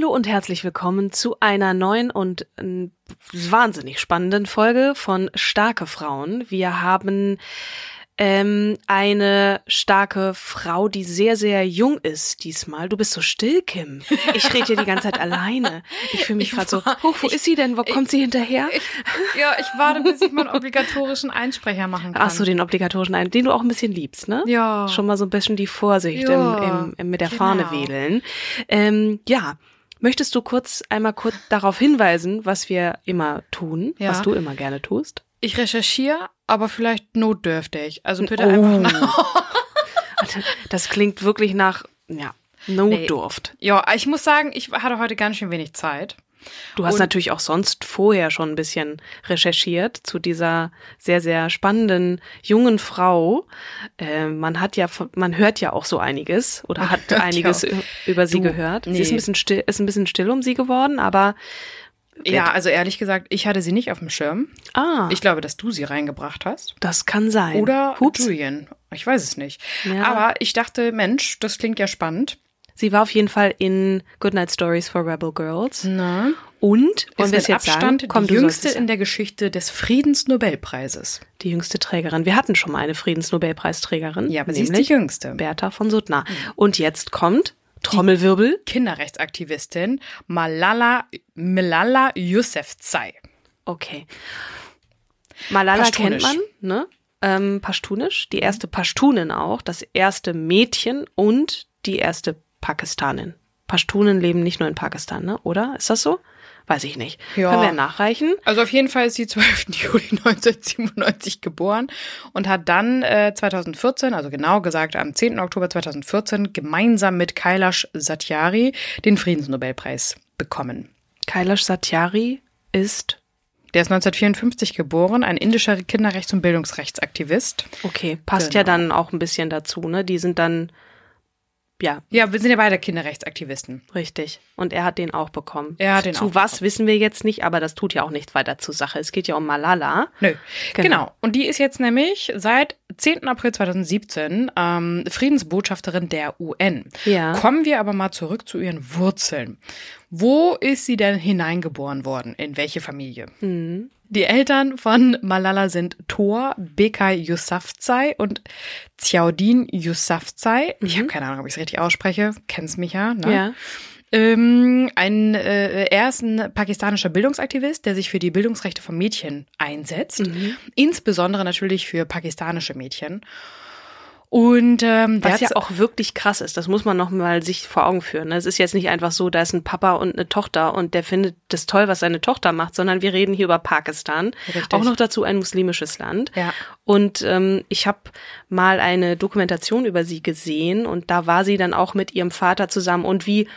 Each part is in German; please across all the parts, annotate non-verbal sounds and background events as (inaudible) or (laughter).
Hallo und herzlich willkommen zu einer neuen und äh, wahnsinnig spannenden Folge von Starke Frauen. Wir haben ähm, eine starke Frau, die sehr, sehr jung ist diesmal. Du bist so still, Kim. Ich rede hier die ganze Zeit alleine. Ich fühle mich gerade so, oh, wo ich- ist sie denn? Wo ich- kommt sie hinterher? Ich, ja, ich warte, bis ich meinen obligatorischen Einsprecher machen kann. Ach so, den obligatorischen einen, den du auch ein bisschen liebst, ne? Ja. Schon mal so ein bisschen die Vorsicht Ja, im, im, im, mit der genau. Fahne wedeln. Ähm, ja. Möchtest du kurz einmal kurz darauf hinweisen, was wir immer tun, Ja. was du immer gerne tust? Ich recherchiere, aber vielleicht notdürftig. Also bitte Oh. einfach nach. (laughs) Das klingt wirklich nach, ja, Notdurft. Ja, ich muss sagen, ich hatte heute ganz schön wenig Zeit. Du hast Und- natürlich auch sonst vorher schon ein bisschen recherchiert zu dieser sehr, sehr spannenden jungen Frau. Äh, man hat ja, von- man hört ja auch so einiges oder hat (laughs) einiges ja. über sie Du, gehört. Sie nee. ist ein bisschen still, ist ein bisschen still um sie geworden, aber Ja, also ehrlich gesagt, ich hatte sie nicht auf dem Schirm. ah, Ich glaube, dass du sie reingebracht hast. das kann sein. Oder Hups. Julian. Ich weiß es nicht. Ja. Aber ich dachte, Mensch, das klingt ja spannend. Sie war auf jeden Fall in Goodnight Stories for Rebel Girls. Na, Und, ist mit jetzt Abstand sagen? Komm, die jüngste in der Geschichte des Friedensnobelpreises. die jüngste Trägerin. Wir hatten schon mal eine Friedensnobelpreisträgerin. Ja, aber sie ist die jüngste. Bertha von Suttner. Und jetzt kommt Trommelwirbel. Kinderrechtsaktivistin Malala, Malala Yousafzai. Okay. Malala kennt man, ne? Ähm, Pashtunisch, die erste Pashtunin auch, das erste Mädchen und die erste Pakistanin. Pashtunen leben nicht nur in Pakistan, ne? Oder? Ist das so? Weiß ich nicht. Ja. Können wir nachreichen? Also auf jeden Fall ist sie 12. (laughs) Juli 1997 geboren und hat dann äh, 2014, also genau gesagt am 10. Oktober 2014, gemeinsam mit Kailash Satyari den Friedensnobelpreis bekommen. Kailash Satyari ist Der ist 1954 geboren, ein indischer Kinderrechts- und Bildungsrechtsaktivist. okay, passt ja Genau. dann auch ein bisschen dazu, ne? Die sind dann ja, Ja, wir sind ja beide Kinderrechtsaktivisten. Richtig. Und er hat den auch bekommen. Er hat den Zu auch was bekommen. wissen wir jetzt nicht, aber das tut ja auch nichts weiter zur Sache. Es geht ja um Malala. Nö. Genau. Genau. Und die ist jetzt nämlich seit 10. April 2017 ähm, Friedensbotschafterin der UN. Ja. Kommen wir aber mal zurück zu ihren Wurzeln. Wo ist sie denn hineingeboren worden? In welche Familie? Mhm. Die Eltern von Malala sind Thor Bekay Yousafzai und Ziaudin Yousafzai. Ich habe keine Ahnung, ob ich es richtig ausspreche. Kennst mich ja. Ne? Mhm. Ja. Ähm, ein, äh, er ist ein pakistanischer Bildungsaktivist, der sich für die Bildungsrechte von Mädchen einsetzt. Mhm. Insbesondere natürlich für pakistanische Mädchen. Und ähm, Was ja auch wirklich krass ist, das muss man noch mal sich vor Augen führen. Es ist jetzt nicht einfach so, da ist ein Papa und eine Tochter und der findet das toll, was seine Tochter macht, sondern wir reden hier über Pakistan, Richtig. auch noch dazu ein muslimisches Land. Ja. Und ähm, ich habe mal eine Dokumentation über sie gesehen und da war sie dann auch mit ihrem Vater zusammen und wie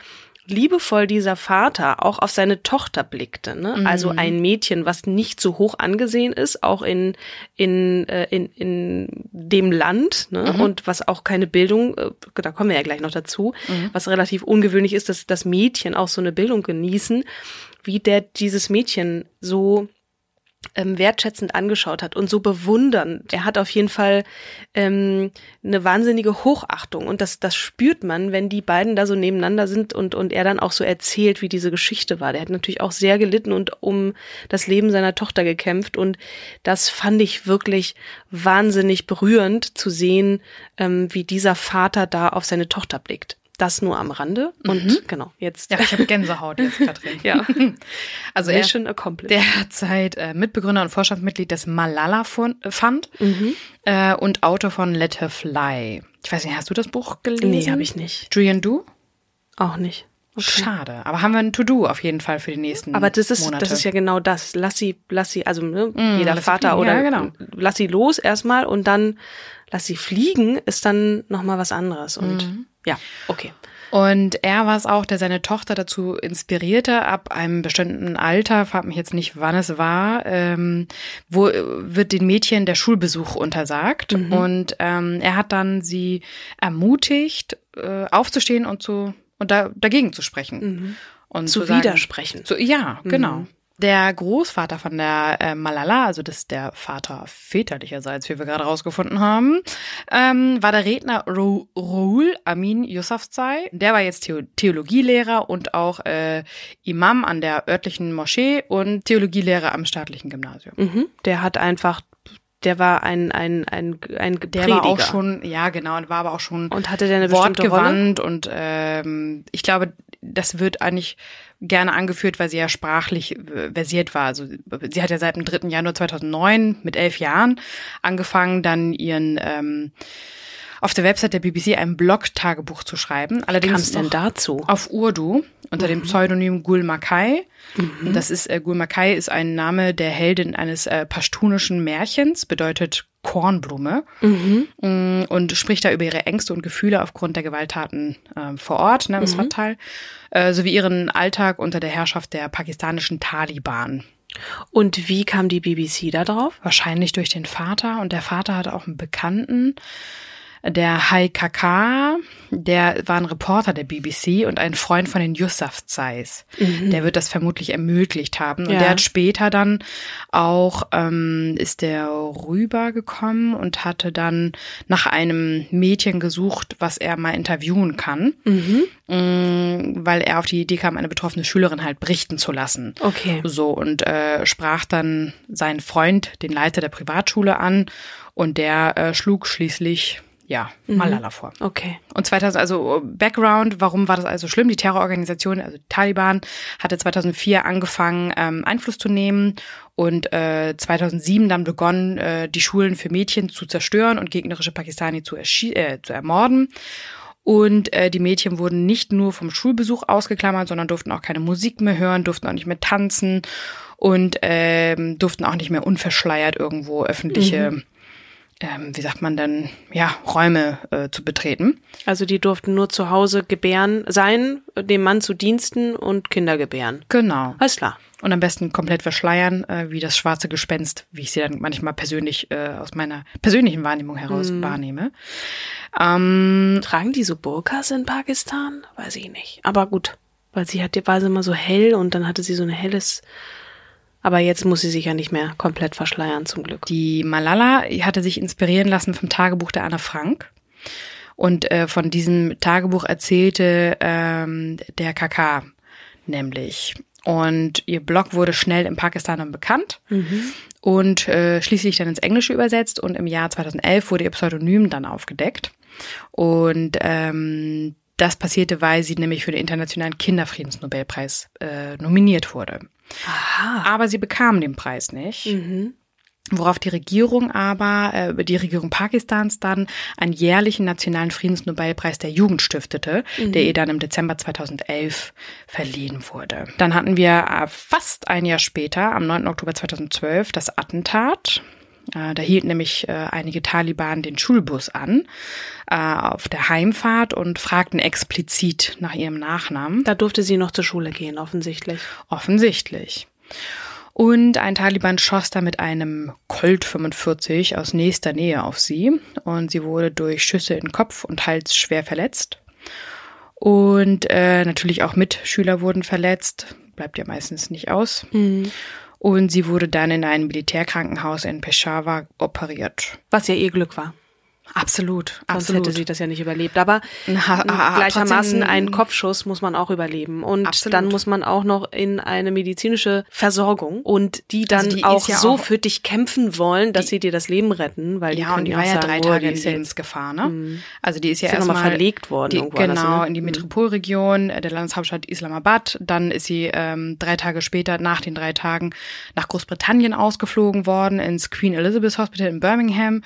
liebevoll dieser Vater auch auf seine Tochter blickte. Ne? Also ein Mädchen, was nicht so hoch angesehen ist, auch in, in, äh, in, in dem Land ne? und was auch keine Bildung, äh, da kommen wir ja gleich noch dazu, was relativ ungewöhnlich ist, dass das Mädchen auch so eine Bildung genießen, wie der dieses Mädchen so ähm, wertschätzend angeschaut hat und so bewundernd. Er hat auf jeden Fall ähm, eine wahnsinnige Hochachtung und das, das spürt man, wenn die beiden da so nebeneinander sind und, und er dann auch so erzählt, wie diese Geschichte war. Der hat natürlich auch sehr gelitten und um das Leben seiner Tochter gekämpft und das fand ich wirklich wahnsinnig berührend zu sehen, ähm, wie dieser Vater da auf seine Tochter blickt. Das nur am Rande. Und Mhm. genau, jetzt. Ja, ich habe Gänsehaut jetzt, Katrin. (laughs) ja. (laughs) Also er, Mission accomplished. der hat seit äh, Mitbegründer und Vorstandsmitglied des Malala Fund, Fund mhm. äh, und Autor von Let Her Fly. Ich weiß nicht, hast du das Buch gelesen? Nee, habe ich nicht. Julian Du? Auch nicht. Okay. Schade. Aber haben wir ein To-Do auf jeden Fall für die nächsten Aber das ist, Monate. das ist ja genau das. Lass sie, lass sie, also ne, Mm, jeder Vater fliegen. oder Ja, genau. lass sie los erstmal und dann lass sie fliegen, ist dann nochmal was anderes. Und Mhm. ja, okay. Und er war es auch, der seine Tochter dazu inspirierte, ab einem bestimmten Alter, frag mich jetzt nicht, wann es war, ähm, wo wird den Mädchen der Schulbesuch untersagt. Mhm. Und ähm, er hat dann sie ermutigt, äh, aufzustehen und zu und da, dagegen zu sprechen. Und Mhm. Zu sagen- widersprechen. So, ja, Mhm. genau. Der Großvater von der äh, Malala, also das ist der Vater väterlicherseits, wie wir gerade rausgefunden haben, ähm, war der Redner Ro Roul Amin Yousafzai. Der war jetzt Theo Theologielehrer und auch äh, Imam an der örtlichen Moschee und Theologielehrer am staatlichen Gymnasium. Mhm. Der hat einfach, der war ein, ein, ein, ein Der Prediger. war auch schon, ja genau, und war aber auch schon Und hatte der eine bestimmte Rolle? wortgewandt und ähm, ich glaube, das wird eigentlich gerne angeführt, weil sie ja sprachlich äh, versiert war. Also sie hat ja seit dem 3. Januar 2009 mit elf Jahren angefangen, dann ihren ähm, auf der Website der BBC ein Blog-Tagebuch zu schreiben. Kam Allerdings es denn dazu? auf Urdu unter dem Pseudonym Gul Makai. Mhm. Und Das ist äh, Gul Makai ist ein Name der Heldin eines äh, pashtunischen Märchens, bedeutet Kornblume Mhm. Mm, und spricht da über ihre Ängste und Gefühle aufgrund der Gewalttaten ähm, vor Ort, ne, im Swat-Tal, äh, sowie ihren Alltag unter der Herrschaft der pakistanischen Taliban. Und wie kam die BBC da drauf? Wahrscheinlich durch den Vater und der Vater hatte auch einen Bekannten, der Hai Kaka, der war ein Reporter der BBC und ein Freund von den Yousafzais. Der wird das vermutlich ermöglicht haben. Und Ja. der hat später dann auch, ähm, ist der rübergekommen und hatte dann nach einem Mädchen gesucht, was er mal interviewen kann, Mhm. Mm, weil er auf die Idee kam, eine betroffene Schülerin halt berichten zu lassen. Okay. So, und äh, sprach dann seinen Freund, den Leiter der Privatschule, an und der äh, schlug schließlich, ja, Malala vor. Okay. Und 2000, also Background, warum war das also schlimm? Die Terrororganisation, also die Taliban, hatte 2004 angefangen, ähm, Einfluss zu nehmen und äh, 2007 dann begonnen, äh, die Schulen für Mädchen zu zerstören und gegnerische Pakistani zu, äh, zu ermorden. Und äh, die Mädchen wurden nicht nur vom Schulbesuch ausgeklammert, sondern durften auch keine Musik mehr hören, durften auch nicht mehr tanzen und ähm, durften auch nicht mehr unverschleiert irgendwo öffentliche, ähm, wie sagt man dann, ja, Räume äh, zu betreten. Also die durften nur zu Hause gebären sein, dem Mann zu Diensten und Kinder gebären. Genau. Alles klar. Und am besten komplett verschleiern, äh, wie das schwarze Gespenst, wie ich sie dann manchmal persönlich äh, aus meiner persönlichen Wahrnehmung heraus wahrnehme. Ähm, Tragen die so Burkas in Pakistan? Weiß ich nicht. Aber gut, weil sie hat, war sie immer so hell und dann hatte sie so ein helles. Aber jetzt muss sie sich ja nicht mehr komplett verschleiern, zum Glück. die Malala hatte sich inspirieren lassen vom Tagebuch der Anne Frank. Und äh, von diesem Tagebuch erzählte ähm, der KK nämlich. Und ihr Blog wurde schnell in Pakistan dann bekannt und äh, schließlich dann ins Englische übersetzt. Und im Jahr 2011 wurde ihr Pseudonym dann aufgedeckt. Und ähm, das passierte, weil sie nämlich für den Internationalen Kinderfriedensnobelpreis äh, nominiert wurde. Aha. Aber sie bekam den Preis nicht. Worauf die Regierung aber, äh, die Regierung Pakistans dann einen jährlichen nationalen Friedensnobelpreis der Jugend stiftete, der ihr dann im Dezember 2011 verliehen wurde. Dann hatten wir äh, fast ein Jahr später, am 9. Oktober 2012, das Attentat. Äh, Da hielten nämlich äh, einige Taliban den Schulbus an äh, auf der Heimfahrt und fragten explizit nach ihrem Nachnamen. Da durfte sie noch zur Schule gehen, offensichtlich. Offensichtlich. Und ein Taliban schoss da mit einem Colt 45 aus nächster Nähe auf sie und sie wurde durch Schüsse in Kopf und Hals schwer verletzt. Und äh, natürlich auch Mitschüler wurden verletzt, bleibt ja meistens nicht aus. Und sie wurde dann in einem Militärkrankenhaus in Peshawar operiert. Was ja ihr Glück war. Absolut, Sonst absolut. hätte sie das ja nicht überlebt. Aber Na, gleichermaßen trotzdem- einen Kopfschuss muss man auch überleben. Und Absolut. dann muss man auch noch in eine medizinische Versorgung und die dann Also die auch ja so auch- für dich kämpfen wollen, dass sie dir das Leben retten. Weil die Ja, können und die ja war ja drei Tage die in Lebensgefahr, ne? Also die ist ja erstmal verlegt worden Die, irgendwo alles, genau, ne? in die Mhm. Metropolregion äh, der Landeshauptstadt Islamabad. Dann ist sie ähm, drei Tage später, nach den drei Tagen, nach Großbritannien ausgeflogen worden, ins Queen Elizabeth Hospital in Birmingham,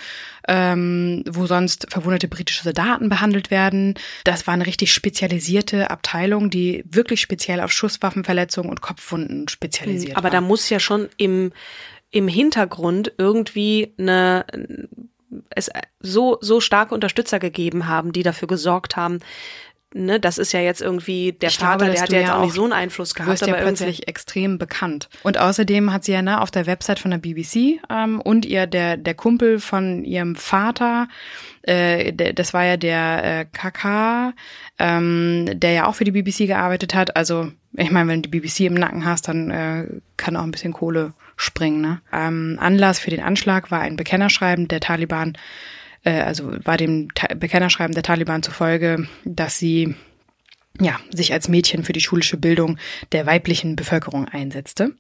ähm, wo sonst verwundete britische Soldaten behandelt werden. Das war eine richtig spezialisierte Abteilung, die wirklich speziell auf Schusswaffenverletzungen und Kopfwunden spezialisiert Aber war. da muss ja schon im, im Hintergrund irgendwie eine es so so starke Unterstützer gegeben haben, die dafür gesorgt haben. Ne, das ist ja jetzt irgendwie der Ich Vater, glaube, der hat du ja jetzt auch nicht so einen Einfluss Du gehabt, wirst ja plötzlich extrem bekannt. Und außerdem hat sie ja ne, auf der Website von der BBC ähm, und ihr der der Kumpel von ihrem Vater, äh, der, das war ja der äh, KK, ähm, der ja auch für die BBC gearbeitet hat. Also ich meine, wenn du die BBC im Nacken hast, dann äh, kann auch ein bisschen Kohle springen. Ne? Ähm, Anlass für den Anschlag war ein Bekennerschreiben der Taliban. Äh, also war dem Bekennerschreiben der Taliban zufolge, dass sie ja, sich als Mädchen für die schulische Bildung der weiblichen Bevölkerung einsetzte.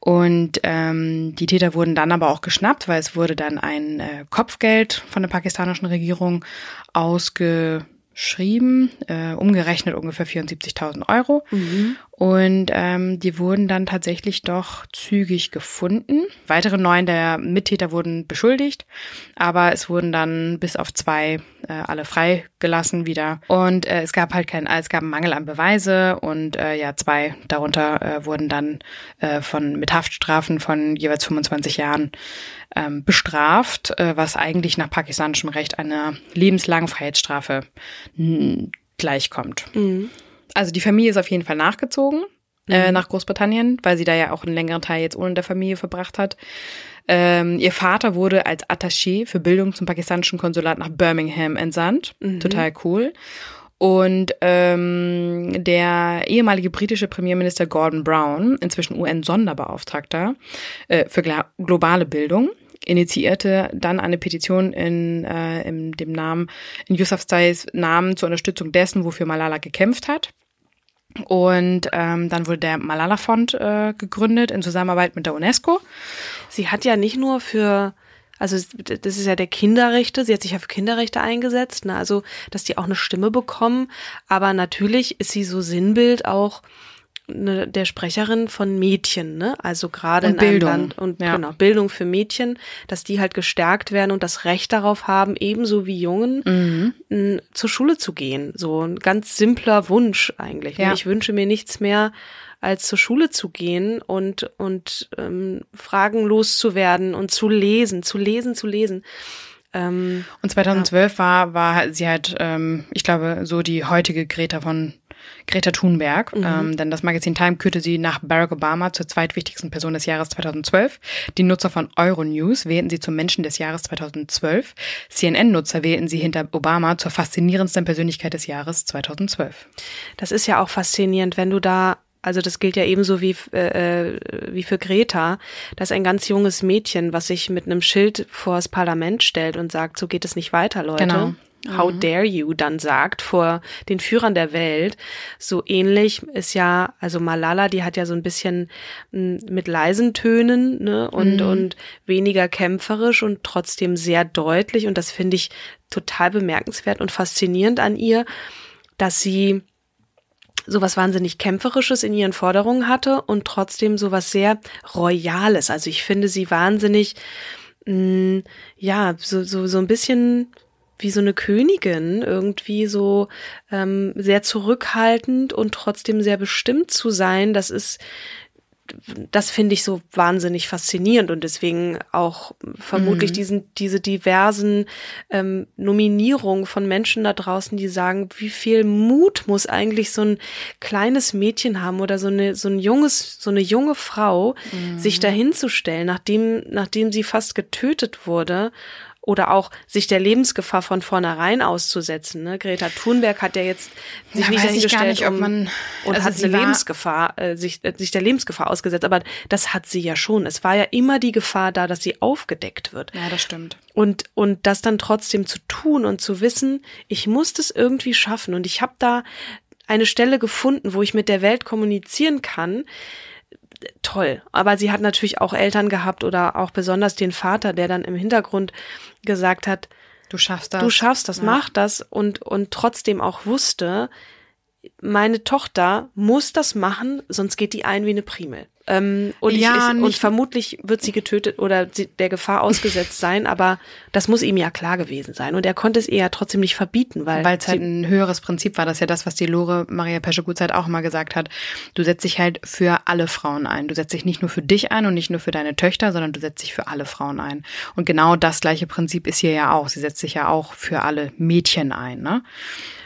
Und ähm, die Täter wurden dann aber auch geschnappt, weil es wurde dann ein äh, Kopfgeld von der pakistanischen Regierung ausgeschrieben, äh, umgerechnet ungefähr 74.000 Euro. Und ähm, die wurden dann tatsächlich doch zügig gefunden. Weitere neun der Mittäter wurden beschuldigt, aber es wurden dann bis auf zwei äh, alle freigelassen wieder. Und äh, es gab halt keinen, es gab einen Mangel an Beweise und äh, ja, zwei darunter äh, wurden dann äh, von mit Haftstrafen von jeweils 25 Jahren ähm, bestraft, äh, was eigentlich nach pakistanischem Recht einer lebenslangen Freiheitsstrafe gleichkommt. Also die Familie ist auf jeden Fall nachgezogen äh, nach Großbritannien, weil sie da ja auch einen längeren Teil jetzt ohne der Familie verbracht hat. Ähm, ihr Vater wurde als Attaché für Bildung zum pakistanischen Konsulat nach Birmingham entsandt. Total cool. Und ähm, der ehemalige britische Premierminister Gordon Brown, inzwischen UN-Sonderbeauftragter äh, für globale Bildung, initiierte dann eine Petition in, äh, in dem Namen, in Yousafzais Namen zur Unterstützung dessen, wofür Malala gekämpft hat. Und ähm, dann wurde der Malala-Fond äh, gegründet in Zusammenarbeit mit der UNESCO. Sie hat ja nicht nur für, also das ist ja der Kinderrechte, sie hat sich ja für Kinderrechte eingesetzt, ne? also dass die auch eine Stimme bekommen, aber natürlich ist sie so Sinnbild auch ne, der Sprecherin von Mädchen, ne? Also gerade in einem Bildung, Land und ja. genau Bildung für Mädchen, dass die halt gestärkt werden und das Recht darauf haben, ebenso wie Jungen Mhm. n, zur Schule zu gehen. So ein ganz simpler Wunsch eigentlich. ne? Ja. Ich wünsche mir nichts mehr als zur Schule zu gehen und und ähm, Fragen loszuwerden und zu lesen, zu lesen, zu lesen. Ähm, Und 2012 war, war sie halt, ähm, ich glaube, so die heutige Greta von Greta Thunberg. Ähm, denn das Magazin Time kürte sie nach Barack Obama zur zweitwichtigsten Person des Jahres 2012. Die Nutzer von Euronews wählten sie zum Menschen des Jahres 2012. CNN-Nutzer wählten sie hinter Obama zur faszinierendsten Persönlichkeit des Jahres 2012. Das ist ja auch faszinierend, wenn du da, also das gilt ja ebenso wie, äh, äh, wie für Greta, dass ein ganz junges Mädchen, was sich mit einem Schild vor das Parlament stellt und sagt, so geht es nicht weiter, Leute. Genau. How dare you dann sagt vor den Führern der Welt. So ähnlich ist ja, also Malala, die hat ja so ein bisschen m, mit leisen Tönen ne, und, und weniger kämpferisch und trotzdem sehr deutlich. Und das finde ich total bemerkenswert und faszinierend an ihr, dass sie sowas wahnsinnig kämpferisches in ihren Forderungen hatte und trotzdem sowas sehr royales. Also ich finde sie wahnsinnig, mh, ja, so, so, so ein bisschen wie so eine Königin, irgendwie so ähm, sehr zurückhaltend und trotzdem sehr bestimmt zu sein. Das ist, das finde ich so wahnsinnig faszinierend und deswegen auch vermutlich Mhm. diesen, diese diversen ähm, Nominierungen von Menschen da draußen, die sagen, wie viel Mut muss eigentlich so ein kleines Mädchen haben oder so eine, so ein junges, so eine junge Frau, Mhm. sich dahinzustellen, nachdem, nachdem sie fast getötet wurde oder auch sich der Lebensgefahr von vornherein auszusetzen. Ne? Greta Thunberg hat ja jetzt sich Ja, nicht hingestellt nicht, ob um, man- und also hat sie eine Lebensgefahr, äh, sich, äh, sich der Lebensgefahr ausgesetzt. Aber das hat sie ja schon. Es war ja immer die Gefahr da, dass sie aufgedeckt wird. Ja, das stimmt. Und, und das dann trotzdem zu tun und zu wissen, ich muss das irgendwie schaffen. Und ich habe da eine Stelle gefunden, wo ich mit der Welt kommunizieren kann. Toll. Aber sie hat natürlich auch Eltern gehabt oder auch besonders den Vater, der dann im Hintergrund gesagt hat, Du schaffst das. du schaffst das, Ja. mach das und, und trotzdem auch wusste, meine Tochter muss das machen, sonst geht die ein wie eine Primel. Ähm, und, Ja, ich, ich, und vermutlich wird sie getötet oder sie, der Gefahr ausgesetzt sein, aber das muss ihm ja klar gewesen sein. Und er konnte es ihr ja trotzdem nicht verbieten, weil, Weil es halt ein höheres Prinzip war. Das ist ja das, was die Lore Maria Pesche-Gutzeit auch immer gesagt hat. Du setzt dich halt für alle Frauen ein. Du setzt dich nicht nur für dich ein und nicht nur für deine Töchter, sondern du setzt dich für alle Frauen ein. Und genau das gleiche Prinzip ist hier ja auch. Sie setzt sich ja auch für alle Mädchen ein, ne?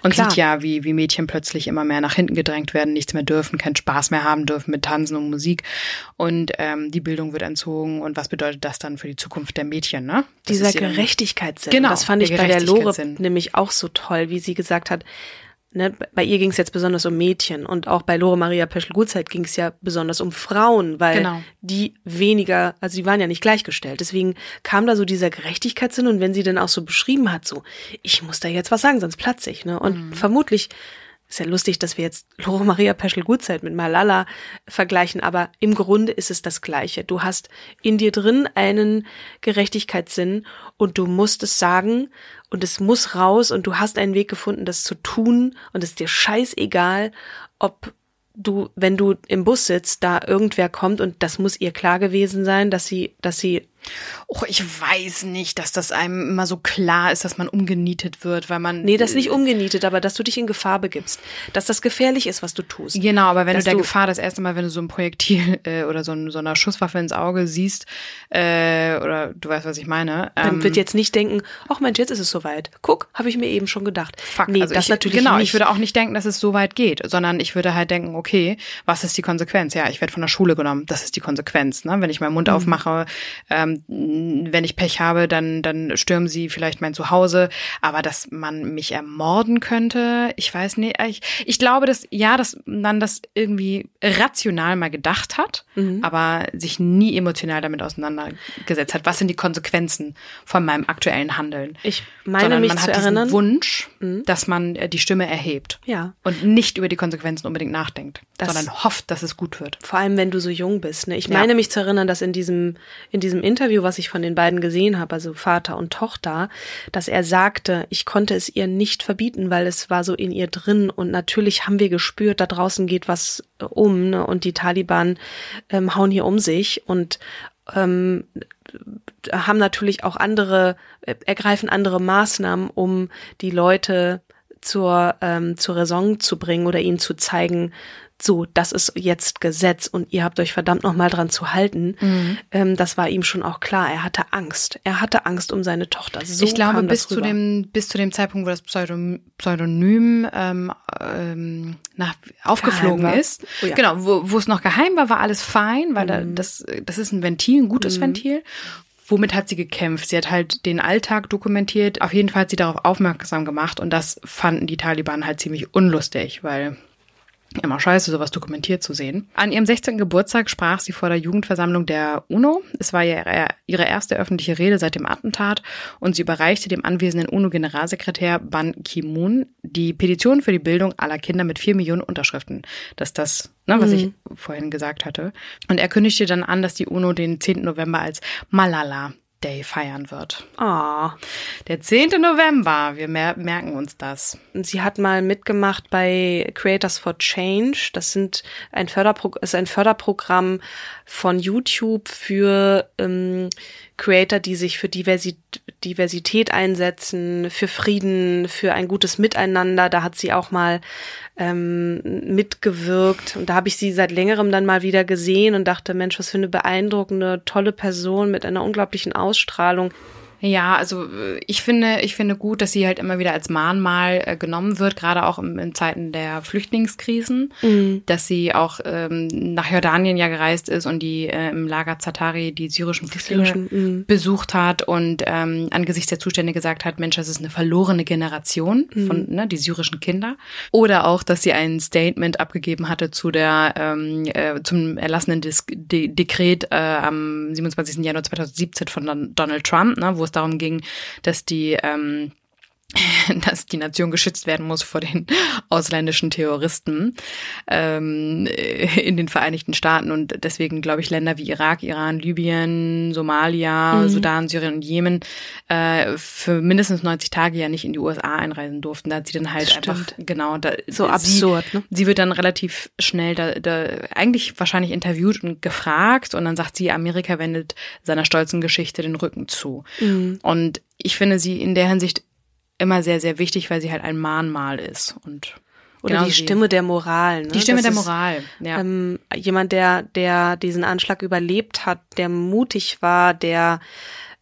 Und Klar. sieht ja, wie, wie Mädchen plötzlich immer mehr nach hinten gedrängt werden, nichts mehr dürfen, keinen Spaß mehr haben dürfen mit Tanzen und Musik. Und ähm, die Bildung wird entzogen. Und was bedeutet das dann für die Zukunft der Mädchen, ne? Das dieser Gerechtigkeitssinn. Genau, das fand ich bei der Lore nämlich auch so toll, wie sie gesagt hat, ne, bei ihr ging es jetzt besonders um Mädchen und auch bei Lore Maria Peschel-Gutzeit ging es ja besonders um Frauen, weil Genau. die weniger, also sie waren ja nicht gleichgestellt. Deswegen kam da so dieser Gerechtigkeitssinn und wenn sie dann auch so beschrieben hat, so, ich muss da jetzt was sagen, sonst platze ich, ne? Und vermutlich ist ja lustig, dass wir jetzt Lore Maria Peschel-Gutzeit mit Malala vergleichen, aber im Grunde ist es das Gleiche. Du hast in dir drin einen Gerechtigkeitssinn und du musst es sagen und es muss raus und du hast einen Weg gefunden, das zu tun und es ist dir scheißegal, ob du, wenn du im Bus sitzt, da irgendwer kommt und das muss ihr klar gewesen sein, dass sie, dass sie Och, ich weiß nicht, dass das einem immer so klar ist, dass man umgenietet wird, weil man. Nee, das nicht umgenietet, aber dass du dich in Gefahr begibst. Dass das gefährlich ist, was du tust. Genau, aber wenn Dass du der du- Gefahr das erste Mal, wenn du so ein Projektil (laughs) äh, oder so, ein, so eine Schusswaffe ins Auge siehst, äh, oder du weißt, was ich meine. Man ähm, wird jetzt nicht denken, ach Mensch, jetzt ist es soweit. Guck, habe ich mir eben schon gedacht. Fuck, nee, also das ich, natürlich genau, nicht. ich würde auch nicht denken, dass es so weit geht, sondern ich würde halt denken, okay, was ist die Konsequenz? Ja, ich werde von der Schule genommen, das ist die Konsequenz. Ne? Wenn ich meinen Mhm. Mund aufmache, ähm, wenn ich Pech habe, dann, dann stürmen sie vielleicht mein Zuhause, aber dass man mich ermorden könnte, ich weiß nicht, ich, ich glaube, dass, ja, dass man das irgendwie rational mal gedacht hat, Mhm. aber sich nie emotional damit auseinandergesetzt hat. Was sind die Konsequenzen von meinem aktuellen Handeln? Ich meine sondern mich man zu hat erinnern. Wunsch, dass man äh, die Stimme erhebt. Ja. Und nicht über die Konsequenzen unbedingt nachdenkt, Das- sondern hofft, dass es gut wird. Vor allem, wenn du so jung bist. Ne? Ich Ja. meine mich zu erinnern, dass in diesem, in diesem Interview, was ich von den beiden gesehen habe, also Vater und Tochter, dass er sagte, ich konnte es ihr nicht verbieten, weil es war so in ihr drin. Und natürlich haben wir gespürt, da draußen geht was äh, um ne? und die Taliban ähm, hauen hier um sich und ähm, haben natürlich auch andere, äh, ergreifen andere Maßnahmen, um die Leute zur, ähm, zur Raison zu bringen oder ihnen zu zeigen, so, das ist jetzt Gesetz und ihr habt euch verdammt nochmal dran zu halten. Mhm. Ähm, das war ihm schon auch klar. Er hatte Angst. Er hatte Angst um seine Tochter. So ich glaube, bis zu rüber. dem bis zu dem Zeitpunkt, wo das Pseudom, Pseudonym ähm, ähm, nach, aufgeflogen ist, Oh ja. genau, wo, wo es noch geheim war, war alles fein, weil da, Mhm. das das ist ein Ventil, ein gutes Ventil. Womit hat sie gekämpft? Sie hat halt den Alltag dokumentiert. Auf jeden Fall hat sie darauf aufmerksam gemacht und das fanden die Taliban halt ziemlich unlustig, weil Immer scheiße, sowas dokumentiert zu sehen. An ihrem 16. Geburtstag sprach sie vor der Jugendversammlung der UNO. Es war ihre, ihre erste öffentliche Rede seit dem Attentat und sie überreichte dem anwesenden UNO-Generalsekretär Ban Ki-moon die Petition für die Bildung aller Kinder mit vier Millionen Unterschriften. Das ist das, ne, was ich vorhin gesagt hatte. Und er kündigte dann an, dass die UNO den 10. November als Malala Day feiern wird. Ah, Der 10. November, wir mer merken uns das. sie hat mal mitgemacht bei Creators for Change. Das sind ein, Förderpro ist ein Förderprogramm von YouTube für ähm, Creator, die sich für Diversi Diversität einsetzen, für Frieden, für ein gutes Miteinander. Da hat sie auch mal ähm, mitgewirkt. Und da habe ich sie seit längerem dann mal wieder gesehen und dachte, Mensch, was für eine beeindruckende, tolle Person mit einer unglaublichen Ausstrahlung. Ja, also äh, ich finde, ich finde gut, dass sie halt immer wieder als Mahnmal äh, genommen wird, gerade auch im, in Zeiten der Flüchtlingskrisen, mhm. dass sie auch ähm, nach Jordanien ja gereist ist und die äh, im Lager Zatari die syrischen Flüchtlinge mhm. besucht hat und ähm, angesichts der Zustände gesagt hat, Mensch, das ist eine verlorene Generation mhm. von ne, die syrischen Kinder. Oder auch, dass sie ein Statement abgegeben hatte zu der ähm, äh, zum erlassenen Dis De Dekret äh, am 27. Januar 2017 von Donald Trump, ne, wo es darum ging, dass die ähm, (laughs) dass die Nation geschützt werden muss vor den (laughs) ausländischen Terroristen ähm, in den Vereinigten Staaten und deswegen glaube ich Länder wie Irak, Iran, Libyen, Somalia, mhm. Sudan, Syrien und Jemen äh, für mindestens 90 Tage ja nicht in die USA einreisen durften. Da hat sie dann halt einfach genau da, so absurd. Sie, ne? sie wird dann relativ schnell da, da eigentlich wahrscheinlich interviewt und gefragt und dann sagt sie, Amerika wendet seiner stolzen Geschichte den Rücken zu. Mhm. Und ich finde sie in der Hinsicht immer sehr, sehr wichtig, weil sie halt ein Mahnmal ist und oder genau die Stimme der Moral. Ne? Die Stimme das der Moral, ja. Ähm, jemand, der, der diesen Anschlag überlebt hat, der mutig war, der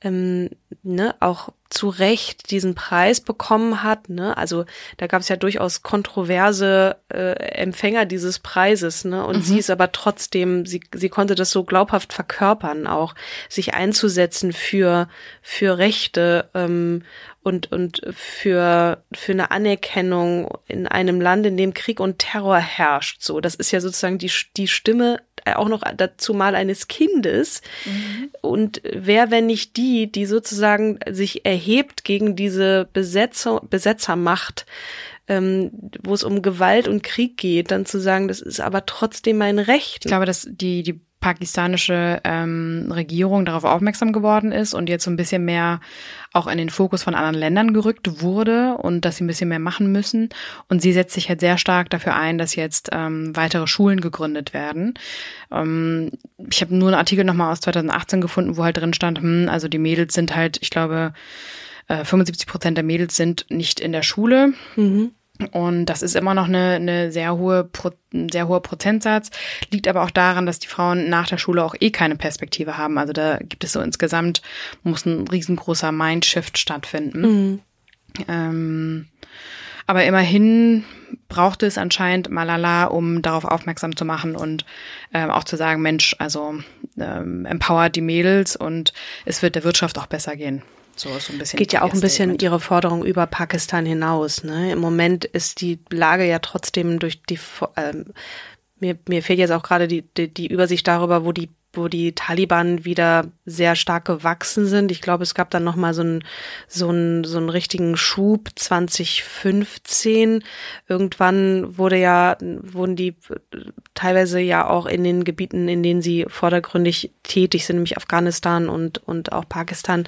ähm, ne, auch zu Recht diesen Preis bekommen hat. Ne? Also da gab es ja durchaus kontroverse äh, Empfänger dieses Preises. Ne? Und mhm. sie ist aber trotzdem, sie, sie konnte das so glaubhaft verkörpern, auch sich einzusetzen für, für Rechte ähm, und, und für, für eine Anerkennung in einem Land, in dem Krieg und Terror herrscht. So, das ist ja sozusagen die, die Stimme auch noch dazu mal eines Kindes. Mhm. Und wer, wenn nicht die, die sozusagen sich erhebt gegen diese Besetzer, Besetzermacht, ähm, wo es um Gewalt und Krieg geht, dann zu sagen, das ist aber trotzdem mein Recht. Ich glaube, dass die, die pakistanische ähm, Regierung darauf aufmerksam geworden ist und jetzt so ein bisschen mehr auch in den Fokus von anderen Ländern gerückt wurde und dass sie ein bisschen mehr machen müssen. Und sie setzt sich halt sehr stark dafür ein, dass jetzt ähm, weitere Schulen gegründet werden. Ähm, ich habe nur einen Artikel nochmal aus 2018 gefunden, wo halt drin stand, hm, also die Mädels sind halt, ich glaube, äh, 75 Prozent der Mädels sind nicht in der Schule. Mhm. Und das ist immer noch eine, eine sehr hohe, ein sehr hoher Prozentsatz, liegt aber auch daran, dass die Frauen nach der Schule auch eh keine Perspektive haben. Also da gibt es so insgesamt, muss ein riesengroßer Mindshift stattfinden. Mhm. Ähm, aber immerhin brauchte es anscheinend Malala, um darauf aufmerksam zu machen und ähm, auch zu sagen, Mensch, also ähm, empowert die Mädels und es wird der Wirtschaft auch besser gehen. So so ein bisschen. Geht ja auch ein bisschen ihre Forderung über Pakistan hinaus. Ne? Im Moment ist die Lage ja trotzdem durch die ähm, mir, mir fehlt jetzt auch gerade die, die, die Übersicht darüber, wo die wo die Taliban wieder sehr stark gewachsen sind. Ich glaube, es gab dann noch mal so einen so einen so einen richtigen Schub 2015. Irgendwann wurde ja wurden die teilweise ja auch in den Gebieten, in denen sie vordergründig tätig sind, nämlich Afghanistan und und auch Pakistan,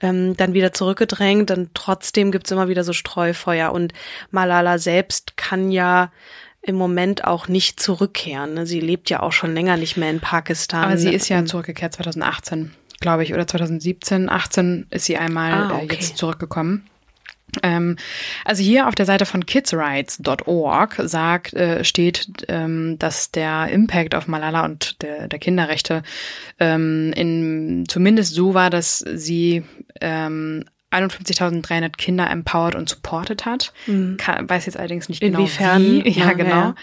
ähm, dann wieder zurückgedrängt. Dann trotzdem gibt's immer wieder so Streufeuer und Malala selbst kann ja im Moment auch nicht zurückkehren. Ne? Sie lebt ja auch schon länger nicht mehr in Pakistan. Aber sie ist ja zurückgekehrt 2018, glaube ich, oder 2017. 18 ist sie einmal ah, äh, okay. jetzt zurückgekommen. Ähm, also hier auf der Seite von kidsrights.org sagt, äh, steht, ähm, dass der Impact auf Malala und der, der Kinderrechte ähm, in, zumindest so war, dass sie ähm, 51.300 Kinder empowered und supported hat. Mhm. Kann, weiß jetzt allerdings nicht Inwiefern? genau wie. (laughs) Ja, ja genau. Ja.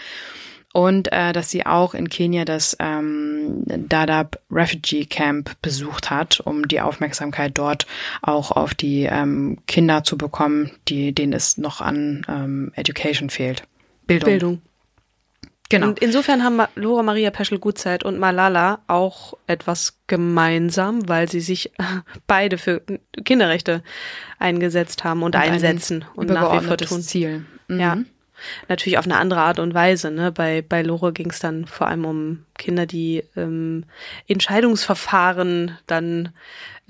Und äh, dass sie auch in Kenia das ähm, Dadaab Refugee Camp besucht hat, um die Aufmerksamkeit dort auch auf die ähm, Kinder zu bekommen, die, denen es noch an ähm, Education fehlt. Bildung. Bildung. Genau. Und insofern haben Laura Maria Peschel-Gutzeit und Malala auch etwas gemeinsam, weil sie sich (laughs) beide für Kinderrechte eingesetzt haben und, und einsetzen und nach wie vor tun. Ziel. Mhm. Ja. Natürlich auf eine andere Art und Weise. Ne? Bei, bei Lore ging es dann vor allem um Kinder, die ähm, Entscheidungsverfahren dann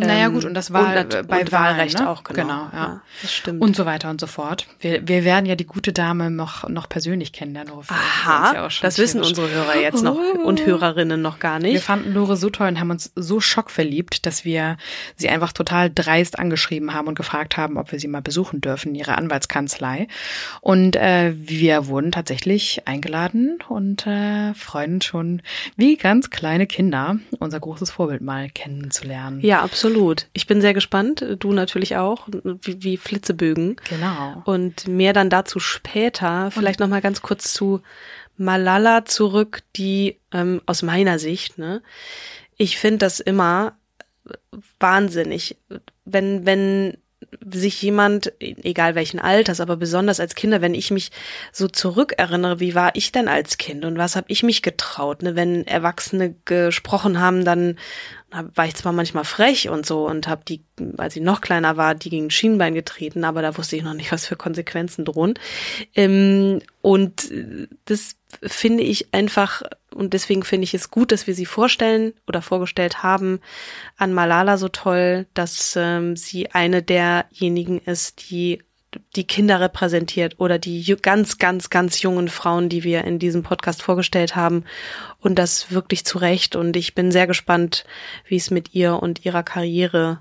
naja gut, und das war und, bei und Wahlrecht ne? auch, genau. genau ja. ja. das stimmt. Und so weiter und so fort. Wir, wir werden ja die gute Dame noch, noch persönlich kennenlernen. Aha, ja das wissen unsere Hörer jetzt noch (laughs) und Hörerinnen noch gar nicht. Wir fanden Lore so toll und haben uns so schockverliebt, dass wir sie einfach total dreist angeschrieben haben und gefragt haben, ob wir sie mal besuchen dürfen, ihre Anwaltskanzlei. Und äh, wir wurden tatsächlich eingeladen und äh, freuen uns schon wie ganz kleine Kinder unser großes Vorbild mal kennenzulernen. Ja, absolut Absolut. Ich bin sehr gespannt. Du natürlich auch. Wie, wie Flitzebögen. Genau. Und mehr dann dazu später. Vielleicht noch mal ganz kurz zu Malala zurück, die ähm, aus meiner Sicht, ne, ich finde das immer wahnsinnig, wenn wenn sich jemand, egal welchen Alters, aber besonders als Kinder, wenn ich mich so zurückerinnere, wie war ich denn als Kind und was habe ich mich getraut? Ne? Wenn Erwachsene gesprochen haben, dann war ich zwar manchmal frech und so und habe die, als ich noch kleiner war, die gegen Schienbein getreten, aber da wusste ich noch nicht, was für Konsequenzen drohen. Ähm, und das finde ich einfach, und deswegen finde ich es gut, dass wir sie vorstellen oder vorgestellt haben an Malala so toll, dass ähm, sie eine derjenigen ist, die die Kinder repräsentiert oder die ganz, ganz, ganz jungen Frauen, die wir in diesem Podcast vorgestellt haben. Und das wirklich zu Recht. Und ich bin sehr gespannt, wie es mit ihr und ihrer Karriere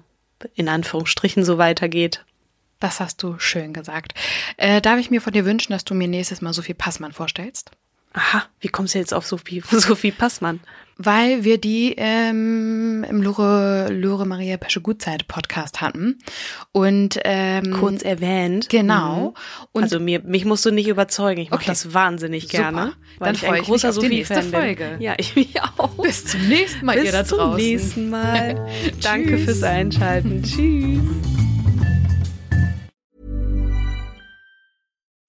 in Anführungsstrichen so weitergeht. Das hast du schön gesagt. Äh, darf ich mir von dir wünschen, dass du mir nächstes Mal Sophie Passmann vorstellst? Aha, wie kommst du jetzt auf Sophie, (laughs) Sophie Passmann? Weil wir die ähm, im Lore, Lore Maria Pesche Gutzeit Podcast hatten. Und ähm, kurz erwähnt. Genau. Mhm. Und also mir, mich musst du nicht überzeugen. Ich mache okay. das wahnsinnig gerne. Super. Dann ich freue ich mich auf die nächste Folge. Ja, ich mich auch. Bis zum nächsten Mal, Bis ihr da draußen. Bis zum nächsten Mal. (laughs) Danke fürs Einschalten. Tschüss.